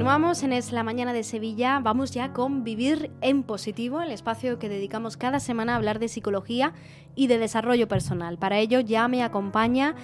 Continuamos en Es la Mañana de Sevilla. Vamos ya con Vivir en Positivo, el espacio que dedicamos cada semana a hablar de psicología y de desarrollo personal. Para ello ya me acompaña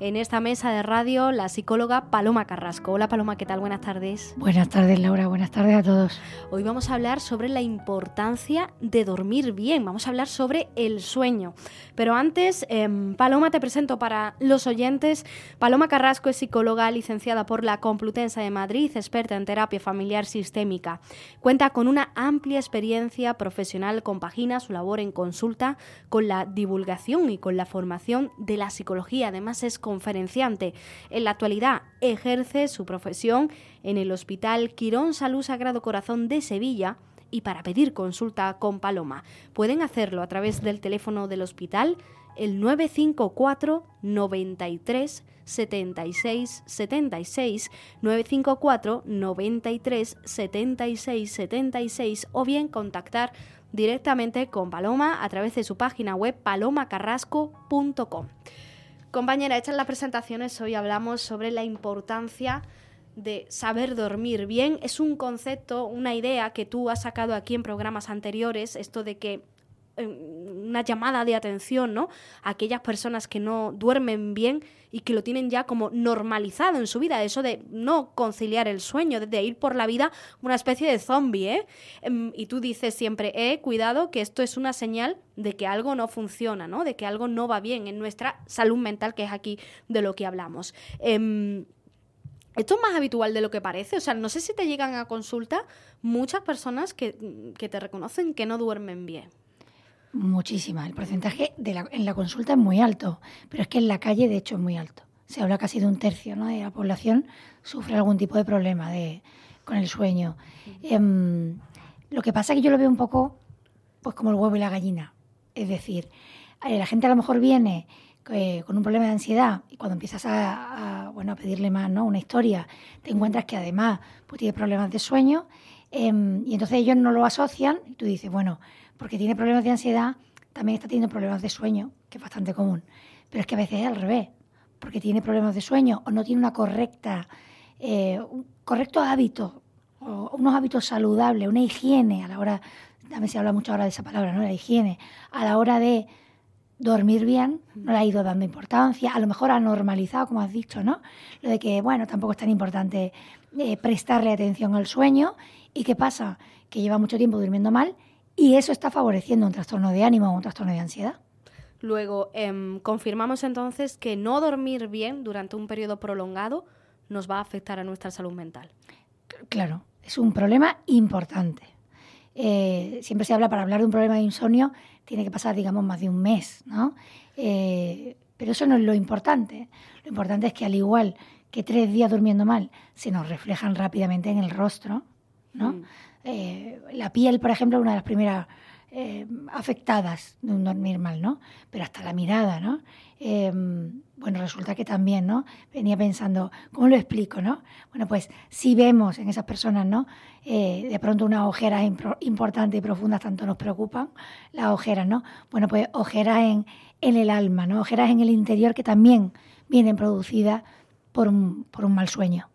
en esta mesa de radio la psicóloga Paloma Carrasco. Hola Paloma, ¿qué tal? Buenas tardes. Buenas tardes Laura, buenas tardes a todos. Hoy vamos a hablar sobre la importancia de dormir bien, vamos a hablar sobre el sueño. Pero antes, em, Paloma, te presento para los oyentes. Paloma Carrasco es psicóloga licenciada por la Complutense de Madrid, experta en terapia familiar sistémica. Cuenta con una amplia experiencia profesional, compagina su labor en consulta con la divulgación y con la formación de la psicología. Además es conferenciante. En la actualidad ejerce su profesión en el Hospital Quirón Salud Sagrado Corazón de Sevilla y para pedir consulta con Paloma pueden hacerlo a través del teléfono del hospital el 954 93 76 76 954 93 76 76 o bien contactar directamente con Paloma a través de su página web palomacarrasco.com. Compañera, hechas las presentaciones, hoy hablamos sobre la importancia de saber dormir bien. Es un concepto, una idea que tú has sacado aquí en programas anteriores, esto de que una llamada de atención, ¿no? A aquellas personas que no duermen bien y que lo tienen ya como normalizado en su vida, eso de no conciliar el sueño, de ir por la vida una especie de zombie, ¿eh? Em, y tú dices siempre, eh, cuidado, que esto es una señal de que algo no funciona, ¿no? De que algo no va bien en nuestra salud mental, que es aquí de lo que hablamos. Em, esto es más habitual de lo que parece. O sea, no sé si te llegan a consulta muchas personas que te reconocen que no duermen bien. Muchísima. El porcentaje de la, en la consulta es muy alto, pero es que en la calle, de hecho, es muy alto. Se habla casi de un tercio ¿no? de la población sufre algún tipo de problema de, con el sueño. Em, lo que pasa es que yo lo veo un poco pues como el huevo y la gallina. Es decir, eh, la gente a lo mejor viene eh, con un problema de ansiedad y cuando empiezas a, bueno, a pedirle más ¿no? una historia, te encuentras que además pues, tiene problemas de sueño em, y entonces ellos no lo asocian y tú dices, bueno, porque tiene problemas de ansiedad, también está teniendo problemas de sueño, que es bastante común. Pero es que a veces es al revés, porque tiene problemas de sueño o no tiene una correcta, eh, un correcto hábito, o unos hábitos saludables, una higiene a la hora, también se habla mucho ahora de esa palabra, ¿no? La higiene, a la hora de dormir bien, no le ha ido dando importancia, a lo mejor ha normalizado, como has dicho, ¿no? Lo de que, bueno, tampoco es tan importante eh, prestarle atención al sueño. ¿Y qué pasa? Que lleva mucho tiempo durmiendo mal y eso está favoreciendo un trastorno de ánimo o un trastorno de ansiedad. Luego, em, confirmamos entonces que no dormir bien durante un periodo prolongado nos va a afectar a nuestra salud mental. Claro, es un problema importante. Eh, siempre se habla para hablar de un problema de insomnio, tiene que pasar, digamos, más de un mes, ¿no? Eh, pero eso no es lo importante. Lo importante es que al igual que tres días durmiendo mal se nos reflejan rápidamente en el rostro, ¿no? Mm. Eh, la piel, por ejemplo, es una de las primeras eh, afectadas de un dormir mal, ¿no? Pero hasta la mirada, ¿no? Em, bueno, resulta que también, ¿no? Venía pensando, ¿cómo lo explico, no? Bueno, pues si vemos en esas personas, ¿no? Eh, de pronto unas ojeras importantes y profundas tanto nos preocupan, las ojeras, ¿no? Bueno, pues ojeras en, en el alma, ¿no? Ojeras en el interior que también vienen producidas por un, por un mal sueño.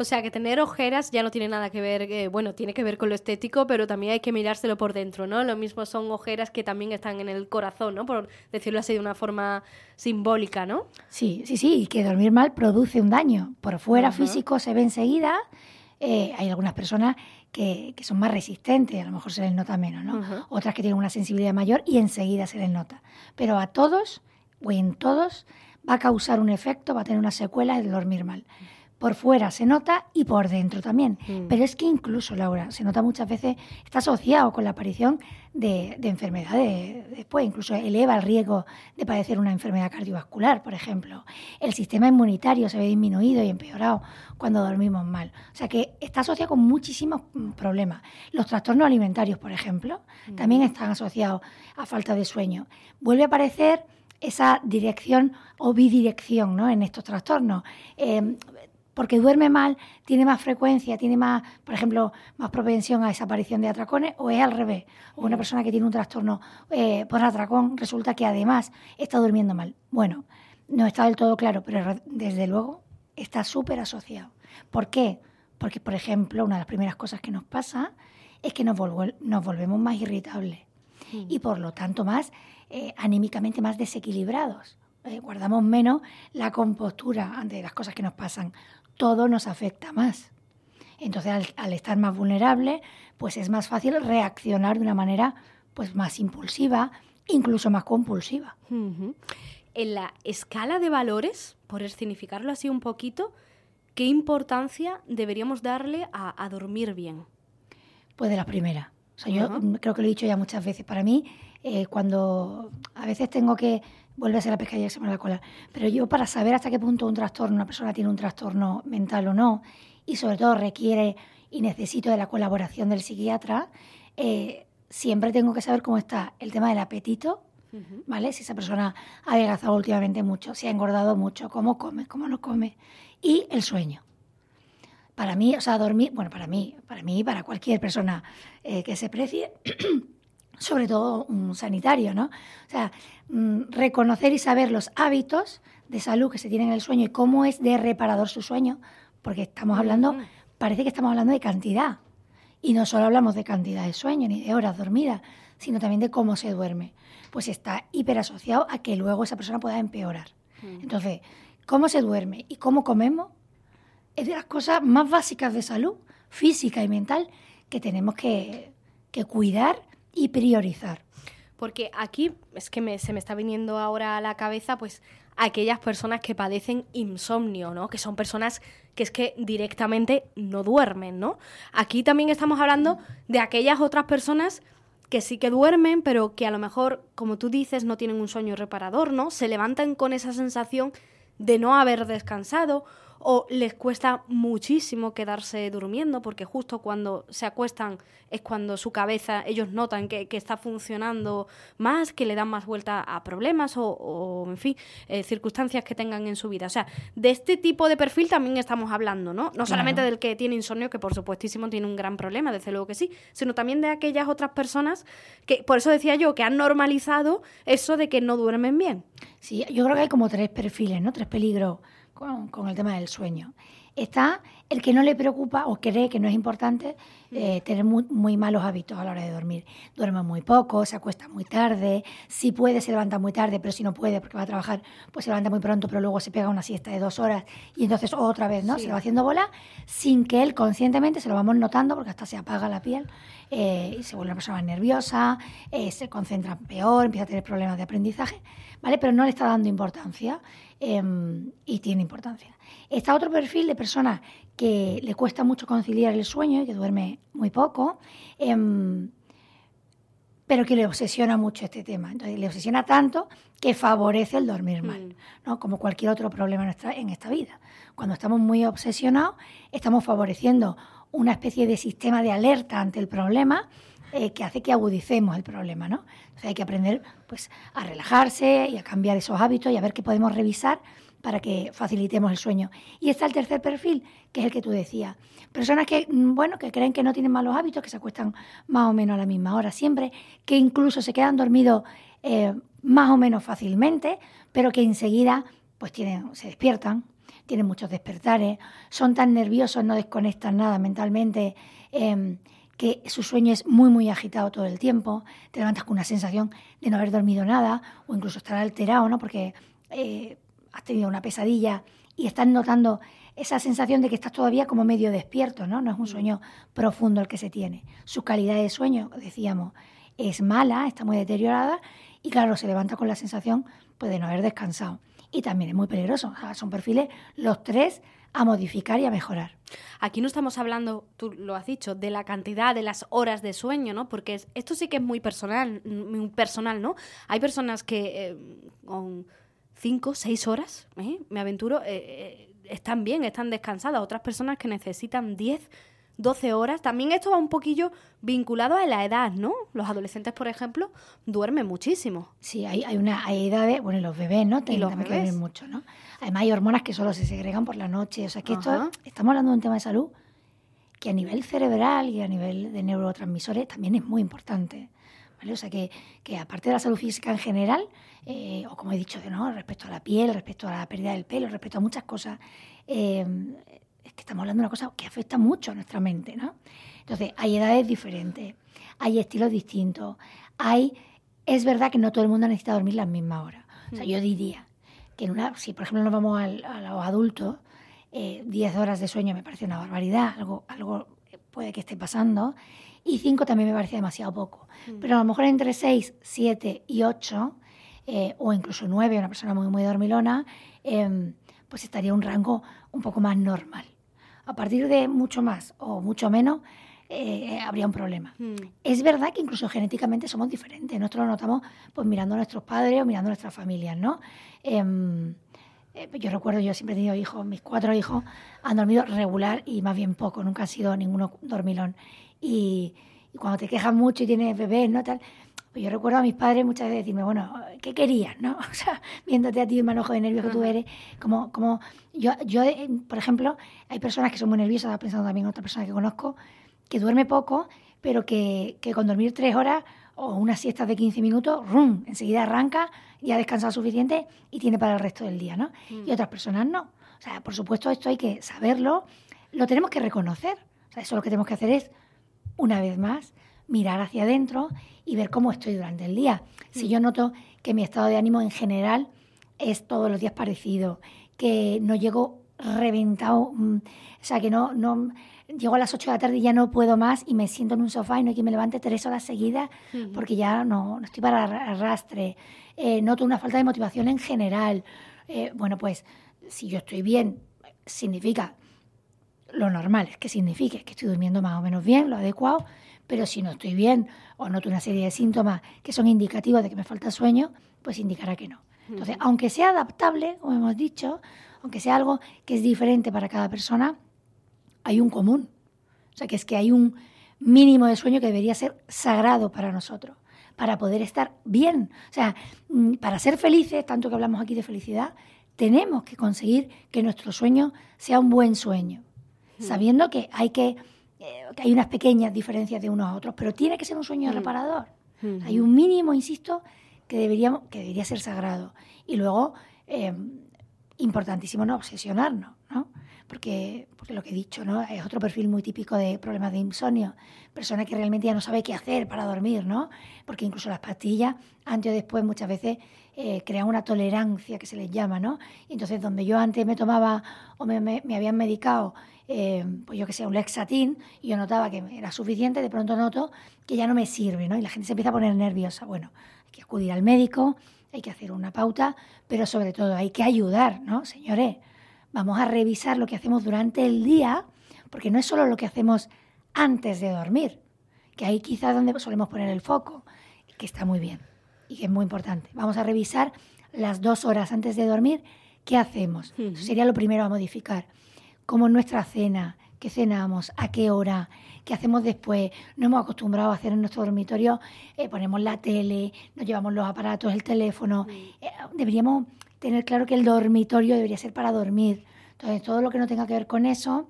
O sea, que tener ojeras ya no tiene nada que ver, eh, bueno, tiene que ver con lo estético, pero también hay que mirárselo por dentro, ¿no? Lo mismo son ojeras que también están en el corazón, ¿no? Por decirlo así de una forma simbólica, ¿no? Sí, sí, sí, y que dormir mal produce un daño. Por fuera físico se ve enseguida. Eh, hay algunas personas que, que, son más resistentes, a lo mejor se les nota menos, ¿no? Otras que tienen una sensibilidad mayor y enseguida se les nota. Pero a todos, o en todos, va a causar un efecto, va a tener una secuela el dormir mal. Por fuera se nota y por dentro también. Mm. Pero es que incluso, Laura, se nota muchas veces, está asociado con la aparición de, de enfermedades después, incluso eleva el riesgo de padecer una enfermedad cardiovascular, por ejemplo. El sistema inmunitario se ve disminuido y empeorado cuando dormimos mal. O sea que está asociado con muchísimos mm, problemas. Los trastornos alimentarios, por ejemplo, también están asociados a falta de sueño. Vuelve a aparecer esa dirección o bidirección ¿no? en estos trastornos. Eh, porque duerme mal, tiene más frecuencia, tiene más, por ejemplo, más propensión a esa aparición de atracones, o es al revés. O una persona que tiene un trastorno eh, por atracón resulta que además está durmiendo mal. Bueno, no está del todo claro, pero desde luego está súper asociado. ¿Por qué? Porque, por ejemplo, una de las primeras cosas que nos pasa es que nos, nos volvemos más irritables y, por lo tanto, más eh, anímicamente más desequilibrados. Eh, guardamos menos la compostura ante las cosas que nos pasan todo nos afecta más. Entonces, al, estar más vulnerable, pues es más fácil reaccionar de una manera pues más impulsiva, incluso más compulsiva. En la escala de valores, por escenificarlo así un poquito, ¿qué importancia deberíamos darle a, dormir bien? Pues de la primera. O sea, yo creo que lo he dicho ya muchas veces. Para mí, eh, cuando a veces tengo que vuelve a ser la pescadilla que se me la cola. Pero yo para saber hasta qué punto un trastorno, una persona tiene un trastorno mental o no, y sobre todo requiere y necesito de la colaboración del psiquiatra, eh, siempre tengo que saber cómo está el tema del apetito, ¿vale? Si esa persona ha adelgazado últimamente mucho, si ha engordado mucho, cómo come, cómo no come, y el sueño. Para mí, o sea, dormir, bueno, para mí, para mí, para cualquier persona eh, que se precie, sobre todo un sanitario, ¿no? O sea, mm, reconocer y saber los hábitos de salud que se tienen en el sueño y cómo es de reparador su sueño, porque estamos hablando, parece que estamos hablando de cantidad. Y no solo hablamos de cantidad de sueño ni de horas dormidas, sino también de cómo se duerme. Pues está hiperasociado a que luego esa persona pueda empeorar. Entonces, cómo se duerme y cómo comemos es de las cosas más básicas de salud física y mental que tenemos que, que cuidar y priorizar. Porque aquí es que se me está viniendo ahora a la cabeza, pues, aquellas personas que padecen insomnio, ¿no? Que son personas que es que directamente no duermen, ¿no? Aquí también estamos hablando de aquellas otras personas que sí que duermen, pero que a lo mejor, como tú dices, no tienen un sueño reparador, ¿no? Se levantan con esa sensación de no haber descansado o les cuesta muchísimo quedarse durmiendo porque justo cuando se acuestan es cuando su cabeza, ellos notan que, está funcionando más, que le dan más vuelta a problemas o, en fin, eh, circunstancias que tengan en su vida. O sea, de este tipo de perfil también estamos hablando, ¿no? No solamente del que tiene insomnio, que por supuestísimo tiene un gran problema, desde luego que sí, sino también de aquellas otras personas que, por eso decía yo, que han normalizado eso de que no duermen bien. Sí, yo creo que hay como tres perfiles, ¿no? Tres peligros con, el tema del sueño. Está el que no le preocupa o cree que no es importante eh, tener muy, malos hábitos a la hora de dormir. Duerme muy poco, se acuesta muy tarde, si puede se levanta muy tarde, pero si no puede porque va a trabajar, pues se levanta muy pronto, pero luego se pega una siesta de dos horas y entonces otra vez, ¿no? Se lo va haciendo bola sin que él conscientemente se lo vamos notando porque hasta se apaga la piel eh, y se vuelve una persona más nerviosa, eh, se concentra peor, empieza a tener problemas de aprendizaje, ¿vale? Pero no le está dando importancia. Em, y tiene importancia. Está otro perfil de persona que le cuesta mucho conciliar el sueño y que duerme muy poco, em, pero que le obsesiona mucho este tema. Entonces, le obsesiona tanto que favorece el dormir mal, mm. ¿no? como cualquier otro problema nuestra, en esta vida. Cuando estamos muy obsesionados, estamos favoreciendo una especie de sistema de alerta ante el problema eh, que hace que agudicemos el problema, ¿no? Entonces hay que aprender pues, a relajarse y a cambiar esos hábitos y a ver qué podemos revisar para que facilitemos el sueño. Y está el tercer perfil, que es el que tú decías. Personas que, mm, bueno, que creen que no tienen malos hábitos, que se acuestan más o menos a la misma hora siempre, que incluso se quedan dormidos eh, más o menos fácilmente, pero que enseguida pues tienen, se despiertan, tienen muchos despertares, son tan nerviosos, no desconectan nada mentalmente. Em, que su sueño es muy, muy agitado todo el tiempo, te levantas con una sensación de no haber dormido nada o incluso estar alterado, ¿no? Porque eh, has tenido una pesadilla y estás notando esa sensación de que estás todavía como medio despierto, ¿no? No es un mm. sueño profundo el que se tiene. Su calidad de sueño, decíamos, es mala, está muy deteriorada y claro, se levanta con la sensación pues, de no haber descansado. Y también es muy peligroso. son perfiles los tres a modificar y a mejorar. Aquí no estamos hablando, tú lo has dicho, de la cantidad de las horas de sueño, ¿no? Porque esto sí que es muy personal, muy personal, ¿no? Hay personas que eh, con cinco, seis horas, ¿eh? me aventuro, eh, están bien, están descansadas. Otras personas que necesitan diez, 12 horas. También esto va un poquillo vinculado a la edad, ¿no? Los adolescentes, por ejemplo, duermen muchísimo. Sí, hay, hay una hay edades, bueno, los bebés, ¿no? los bebés. duermen mucho, ¿no? Además hay hormonas que solo se segregan por la noche. O sea, que esto, estamos hablando de un tema de salud que a nivel cerebral y a nivel de neurotransmisores también es muy importante. ¿vale? O sea, que, que, aparte de la salud física en general, eh, o como he dicho, ¿no? respecto a la piel, respecto a la pérdida del pelo, respecto a muchas cosas, eh, que estamos hablando de una cosa que afecta mucho a nuestra mente, ¿no? Entonces, hay edades diferentes, hay estilos distintos, hay... Es verdad que no todo el mundo necesita dormir las mismas horas. O sea, yo diría que en una, si por ejemplo nos vamos a los adultos, 10 eh, horas de sueño me parece una barbaridad, algo, algo puede que esté pasando, y 5 también me parece demasiado poco. Mm. Pero a lo mejor entre 6, 7 y 8, eh, o incluso 9, una persona muy, muy dormilona, em, pues estaría un rango un poco más normal. A partir de mucho más o mucho menos, eh, habría un problema. Hmm. Es verdad que incluso genéticamente somos diferentes. Nosotros lo notamos pues mirando a nuestros padres o mirando a nuestras familias, ¿no? Em, eh, yo recuerdo, yo siempre he tenido hijos, mis cuatro hijos han dormido regular y más bien poco, nunca han sido ninguno dormilón. Y, y cuando te quejas mucho y tienes bebés, ¿no? Tal, pues yo recuerdo a mis padres muchas veces decirme, bueno, ¿qué querías? ¿no? O sea, viéndote a ti el manojo de nervios que tú eres, como, como yo, yo, eh, por ejemplo, hay personas que son muy nerviosas, estaba pensando también en otra persona que conozco, que duerme poco, pero que, que con dormir tres horas o una siesta de 15 minutos, rum, enseguida arranca, ya ha descansado suficiente y tiene para el resto del día, ¿no? Mm. Y otras personas no. O sea, por supuesto, esto hay que saberlo, lo tenemos que reconocer. O sea, eso lo que tenemos que hacer es, una vez más, mirar hacia adentro y ver cómo estoy durante el día. Si mm. yo noto que mi estado de ánimo en general es todos los días parecido, que no llego reventado, mm, o sea, que no, no llego a las 8 de la tarde y ya no puedo más y me siento en un sofá y no hay que me levante tres horas seguidas porque ya no, no, estoy para arrastre. Eh, noto una falta de motivación en general. Eh, bueno, pues si yo estoy bien, significa lo normal, es que signifique que estoy durmiendo más o menos bien, lo adecuado, pero si no estoy bien o noto una serie de síntomas que son indicativos de que me falta sueño, pues indicará que no. Entonces, aunque sea adaptable, como hemos dicho, aunque sea algo que es diferente para cada persona, hay un común. O sea, que es que hay un mínimo de sueño que debería ser sagrado para nosotros, para poder estar bien. O sea, mm, para ser felices, tanto que hablamos aquí de felicidad, tenemos que conseguir que nuestro sueño sea un buen sueño, sabiendo que hay que eh, que hay unas pequeñas diferencias de unos a otros, pero tiene que ser un sueño mm. reparador. Hay un mínimo, insisto, que, deberíamos, que debería ser sagrado. Y luego, eh, importantísimo no obsesionarnos, ¿no? Porque, porque lo que he dicho, ¿no? Es otro perfil muy típico de problemas de insomnio. Persona que realmente ya no sabe qué hacer para dormir, ¿no? Porque incluso las pastillas, antes o después, muchas veces eh, crean una tolerancia que se les llama, ¿no? Y entonces, donde yo antes me tomaba o me, me, me habían medicado eh, pues yo que sé, un Lexatin, y yo notaba que era suficiente, de pronto noto que ya no me sirve, ¿no? Y la gente se empieza a poner nerviosa. Bueno, hay que acudir al médico, hay que hacer una pauta, pero sobre todo hay que ayudar, ¿no? Señores, vamos a revisar lo que hacemos durante el día, porque no es solo lo que hacemos antes de dormir, que ahí quizás donde solemos poner el foco, que está muy bien y que es muy importante. Vamos a revisar las dos horas antes de dormir, ¿qué hacemos? Eso sería lo primero a modificar como nuestra cena, qué cenamos, a qué hora, qué hacemos después. No hemos acostumbrado a hacer en nuestro dormitorio, eh, ponemos la tele, nos llevamos los aparatos, el teléfono. Mm. Eh, deberíamos tener claro que el dormitorio debería ser para dormir. Entonces, todo lo que no tenga que ver con eso,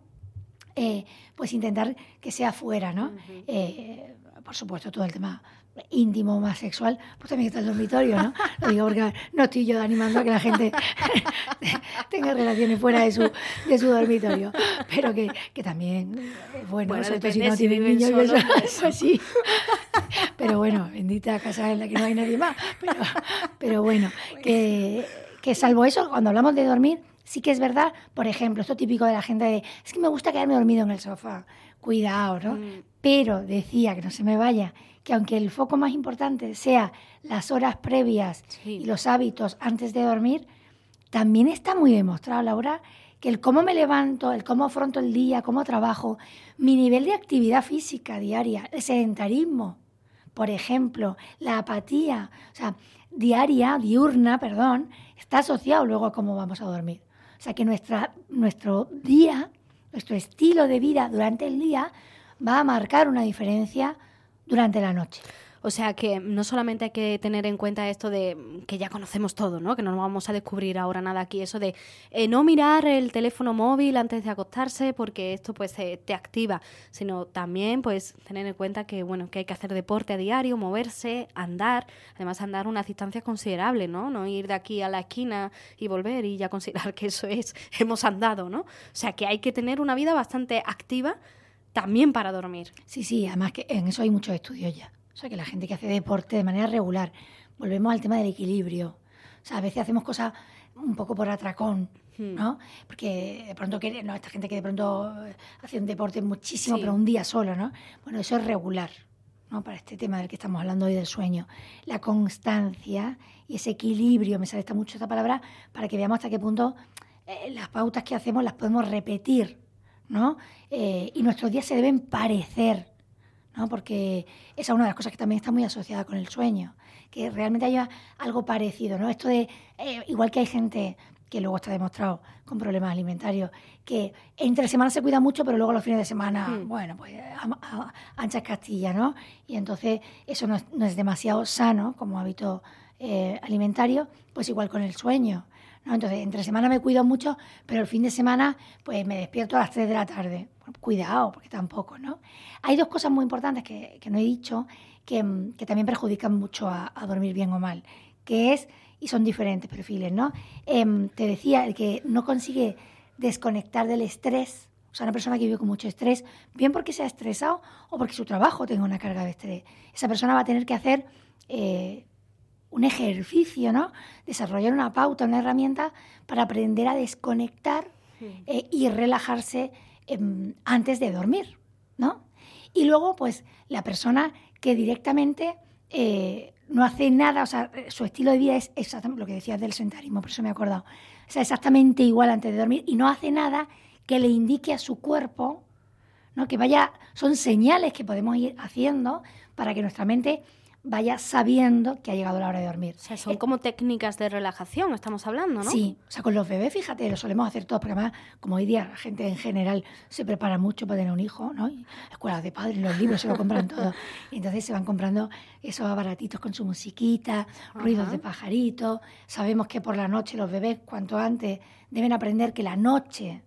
eh, pues intentar que sea fuera, ¿no? Por supuesto, todo el tema íntimo, más sexual, pues también está el dormitorio, ¿no? Lo digo porque no estoy yo animando a que la gente tenga relaciones fuera de su, de su dormitorio, pero que, que también es bueno, bueno sobre todo si no tienen niños, eso, eso sí. Pero bueno, bendita casa en la que no hay nadie más. Pero, pero bueno, que, que salvo eso, cuando hablamos de dormir, sí que es verdad, por ejemplo, esto típico de la gente de, es que me gusta quedarme dormido en el sofá. Cuidado, ¿no? Mm. Pero decía que no se me vaya que aunque el foco más importante sea las horas previas y los hábitos antes de dormir, también está muy demostrado, Laura, que el cómo me levanto, el cómo afronto el día, cómo trabajo, mi nivel de actividad física diaria, el sedentarismo, por ejemplo, la apatía, o sea, diaria, diurna, perdón, está asociado luego a cómo vamos a dormir. O sea que nuestra, nuestro día, nuestro estilo de vida durante el día va a marcar una diferencia durante la noche. O sea que no solamente hay que tener en cuenta esto de que ya conocemos todo, ¿no? Que no vamos a descubrir ahora nada aquí, eso de eh, no mirar el teléfono móvil antes de acostarse porque esto pues te activa, sino también pues tener en cuenta que bueno, que hay que hacer deporte a diario, moverse, andar, además andar una distancia considerable, ¿no? No ir de aquí a la esquina y volver y ya considerar que eso es hemos andado, ¿no? O sea que hay que tener una vida bastante activa también para dormir. Sí, sí, además que en eso hay muchos estudios ya. O sea, que la gente que hace deporte de manera regular, volvemos al tema del equilibrio. O sea, a veces hacemos cosas un poco por atracón, hmm. ¿no? Porque de pronto, que, no, esta gente que de pronto hace un deporte muchísimo, pero un día solo, ¿no? Bueno, eso es regular, ¿no? Para este tema del que estamos hablando hoy del sueño. La constancia y ese equilibrio, me sale mucho esta palabra, para que veamos hasta qué punto eh, las pautas que hacemos las podemos repetir, ¿no? Eh, y nuestros días se deben parecer porque esa es una de las cosas que también está muy asociada con el sueño, que realmente haya algo parecido, ¿no? Esto de, eh, igual que hay gente que luego está demostrado con problemas alimentarios, que entre semanas se cuida mucho, pero luego los fines de semana, hmm. bueno, pues anchas castillas, ¿no? Y entonces eso no es, demasiado sano como hábito eh, alimentario, pues igual con el sueño. Entonces, entre semana me cuido mucho, pero el fin de semana pues me despierto a las 3 de la tarde. cuidado, porque tampoco, ¿no? Hay dos cosas muy importantes que, no he dicho que, también perjudican mucho a, dormir bien o mal, que es, y son diferentes perfiles, ¿no? Em, te decía, el que no consigue desconectar del estrés, o sea, una persona que vive con mucho estrés, bien porque se ha estresado o porque su trabajo tenga una carga de estrés. Esa persona va a tener que hacer eh, un ejercicio, ¿no? Desarrollar una pauta, una herramienta para aprender a desconectar eh, y relajarse em, antes de dormir, ¿no? Y luego, pues, la persona que directamente eh, no hace nada, o sea, su estilo de vida es exactamente lo que decías del sentarismo, por eso me he acordado. O sea, exactamente igual antes de dormir y no hace nada que le indique a su cuerpo, ¿no? Que vaya, son señales que podemos ir haciendo para que nuestra mente vaya sabiendo que ha llegado la hora de dormir. O sea, son eh, como técnicas de relajación, estamos hablando, ¿no? Sí, o sea, con los bebés, fíjate, lo solemos hacer todos, porque además, como hoy día la gente en general se prepara mucho para tener un hijo, ¿no? escuelas de padres, los libros se lo compran todo. Y entonces se van comprando esos aparatitos con su musiquita, ruidos de pajaritos. Sabemos que por la noche los bebés, cuanto antes, deben aprender que la noche,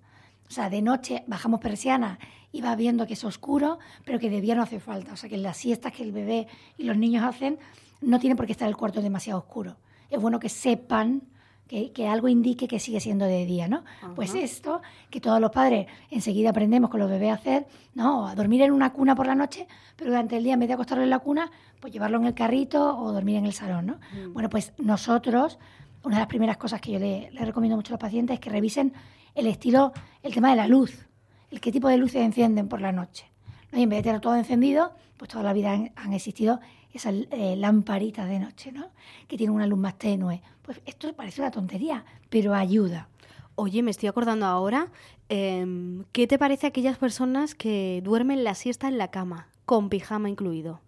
o sea, de noche bajamos persianas y va viendo que es oscuro, pero que de día no hace falta. O sea, que las siestas que el bebé y los niños hacen, no tiene por qué estar el cuarto demasiado oscuro. Es bueno que sepan que, que, algo indique que sigue siendo de día, ¿no? Pues esto, que todos los padres enseguida aprendemos con los bebés a hacer, ¿no? A dormir en una cuna por la noche, pero durante el día, en vez de acostarlo en la cuna, pues llevarlo en el carrito o dormir en el salón, ¿no? Mm. Bueno, pues nosotros, una de las primeras cosas que yo le, le recomiendo mucho a los pacientes es que revisen el estilo, el tema de la luz el qué tipo de luces encienden por la noche. Y en vez de tener todo encendido, pues toda la vida han, existido esas eh, lamparitas de noche, ¿no? Que tienen una luz más tenue. Pues esto parece una tontería, pero ayuda. Oye, me estoy acordando ahora, em, ¿qué te parece aquellas personas que duermen la siesta en la cama, con pijama incluido?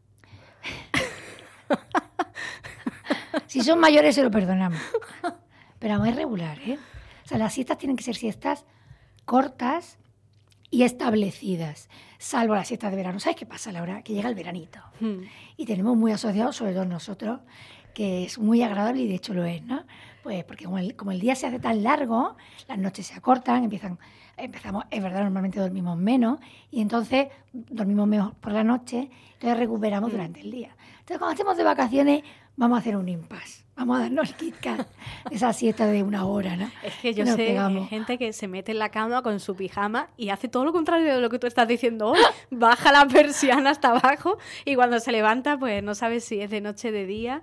si son mayores se lo perdonamos. Pero es regular, ¿eh? Sea, las siestas tienen que ser siestas cortas, y establecidas, salvo las siestas de verano. ¿Sabes qué pasa, Laura? Que llega el veranito hmm. y tenemos muy asociado, sobre todo nosotros, que es muy agradable y de hecho lo es, ¿no? Pues porque como el, como el día se hace tan largo, las noches se acortan, empiezan, empezamos, es verdad, normalmente dormimos menos y entonces dormimos mejor por la noche, entonces recuperamos hmm. durante el día. Entonces cuando estemos de vacaciones vamos a hacer un impasse vamos a darnos KitKat, esa siesta de una hora, ¿no? Es que yo sé gente que se mete en la cama con su pijama y hace todo lo contrario de lo que tú estás diciendo hoy. Baja la persiana hasta abajo y cuando se levanta, pues no sabes si es de noche, de día.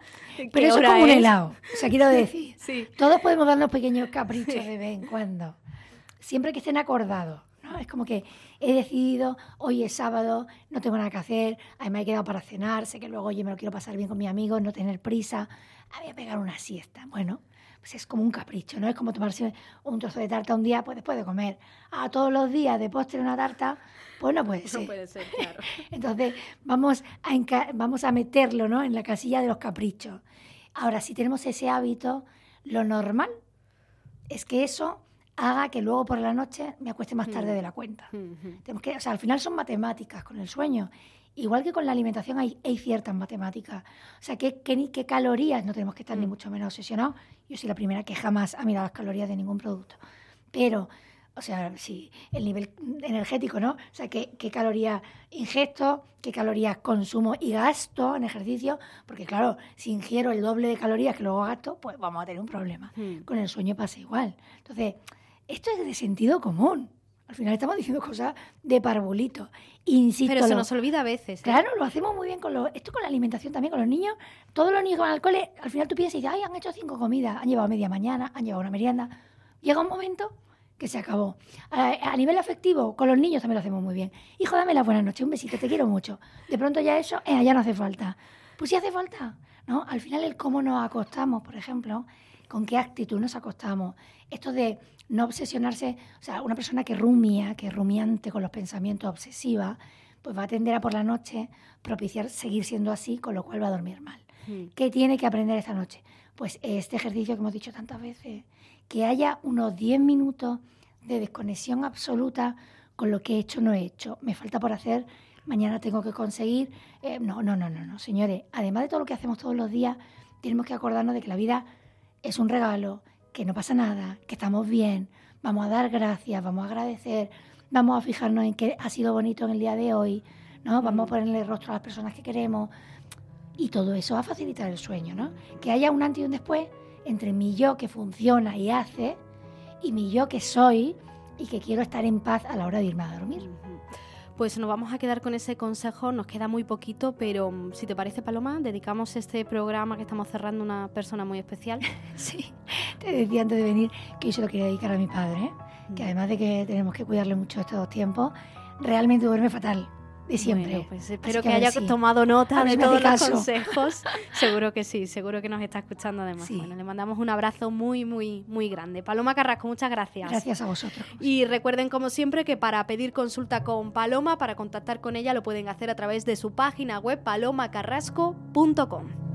Pero eso es como un helado. O sea, quiero decir, todos podemos darnos pequeños caprichos de vez en cuando, siempre que estén acordados. ¿No? Es como que he decidido, hoy es sábado, no tengo nada que hacer, me he quedado para cenar, sé que luego, oye, me lo quiero pasar bien con mis amigos, no tener prisa, voy a pegar una siesta. Bueno, pues es como un capricho, ¿no? Es como tomarse un trozo de tarta un día, pues después de comer. A todos los días de postre una tarta, pues no puede ser. No puede ser, claro. Entonces, vamos a, vamos a meterlo, ¿no? En la casilla de los caprichos. Ahora, si tenemos ese hábito, lo normal es que eso haga que luego por la noche me acueste más tarde mm. de la cuenta. Tenemos que, o sea, al final son matemáticas con el sueño. Igual que con la alimentación hay, hay ciertas matemáticas. O sea, ¿qué, qué, calorías? No tenemos que estar ni mm. mucho menos obsesionados. Yo soy la primera que jamás ha mirado las calorías de ningún producto. Pero, o sea, sí, el nivel energético, ¿no? O sea, qué, qué calorías ingesto, qué calorías consumo y gasto en ejercicio. Porque, claro, si ingiero el doble de calorías que luego gasto, pues vamos a tener un problema. Mm. Con el sueño pasa igual. Entonces, esto es de sentido común. Al final estamos diciendo cosas de parvulito. Insisto. Pero se nos olvida a veces. ¿eh? Claro, lo hacemos muy bien con lo, esto con la alimentación también, con los niños. Todos los niños que van al cole, al final tú piensas y dices, ay, han hecho cinco comidas, han llevado media mañana, han llevado una merienda. Llega un momento que se acabó. A, nivel afectivo, con los niños también lo hacemos muy bien. Hijo, dame la buena noche, un besito, te quiero mucho. De pronto ya eso, eh, ya no hace falta. Pues sí hace falta, ¿no? Al final el cómo nos acostamos, por ejemplo, con qué actitud nos acostamos. Esto de no obsesionarse, o sea, una persona que rumia, que rumiante con los pensamientos obsesiva, pues va a tender a por la noche propiciar seguir siendo así, con lo cual va a dormir mal. Hmm. ¿Qué tiene que aprender esta noche? Pues este ejercicio que hemos dicho tantas veces, que haya unos 10 minutos de desconexión absoluta con lo que he hecho no he hecho, me falta por hacer, mañana tengo que conseguir. Eh, no, no, no, no, no, señores, además de todo lo que hacemos todos los días, tenemos que acordarnos de que la vida es un regalo, que no pasa nada, que estamos bien, vamos a dar gracias, vamos a agradecer, vamos a fijarnos en qué ha sido bonito en el día de hoy, ¿no? Vamos a ponerle rostro a las personas que queremos y todo eso va a facilitar el sueño, ¿no? Que haya un antes y un después entre mi yo que funciona y hace y mi yo que soy y que quiero estar en paz a la hora de irme a dormir. Pues nos vamos a quedar con ese consejo, nos queda muy poquito, pero mm, si te parece, Paloma, dedicamos este programa que estamos cerrando a una persona muy especial. sí, te decía antes de venir que yo se lo quería dedicar a mi padre, ¿eh? que mm. además de que tenemos que cuidarle mucho estos tiempos, realmente duerme fatal de siempre. pues espero que, haya tomado nota de todos los consejos. seguro que sí, seguro que nos está escuchando además. Bueno, le mandamos un abrazo muy, muy, muy grande. Paloma Carrasco, muchas gracias. Gracias a vosotros. Y recuerden, como siempre, que para pedir consulta con Paloma, para contactar con ella, lo pueden hacer a través de su página web palomacarrasco.com.